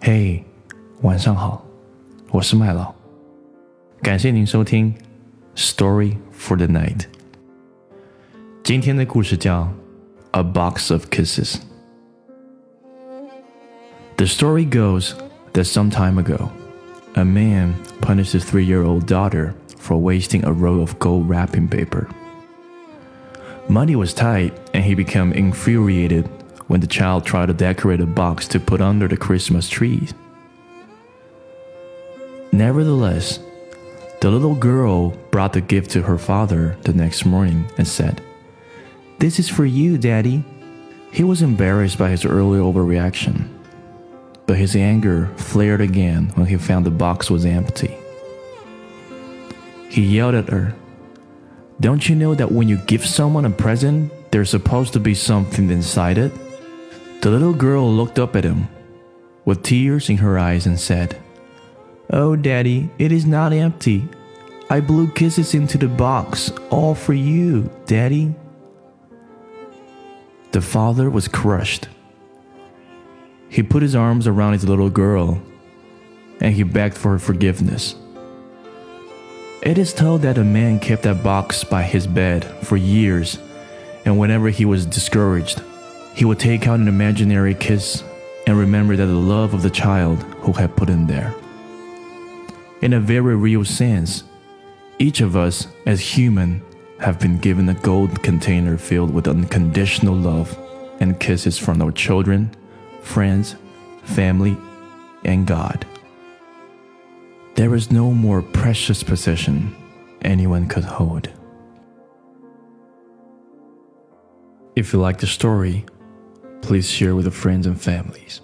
嘿，晚上好，我是麦老，感谢您收听《Story for the Night》。今天的故事叫《A Box of Kisses》。The story goes that some time ago, a man punished his three-year-old daughter for wasting a roll of gold wrapping paper. Money was tight, and he became infuriated when the child tried to decorate a box to put under the Christmas tree. Nevertheless, the little girl brought the gift to her father the next morning and said, This is for you, Daddy. He was embarrassed by his early overreaction, but his anger flared again when he found the box was empty. He yelled at her, Don't you know that when you give someone a present, there's supposed to be something inside it? The little girl looked up at him with tears in her eyes and said, Oh, Daddy, it is not empty. I blew kisses into the box, all for you, Daddy. The father was crushed. He put his arms around his little girl and he begged for her forgiveness. It is told that a man kept that box by his bed for years, and whenever he was discouraged, he would take out an imaginary kiss and remember that the love of the child who had put him there. In a very real sense, each of us as human have been given a gold container filled with unconditional love and kisses from our children, friends, family, and God. There is no more precious possession anyone could hold. If you like the story, please share with your friends and families.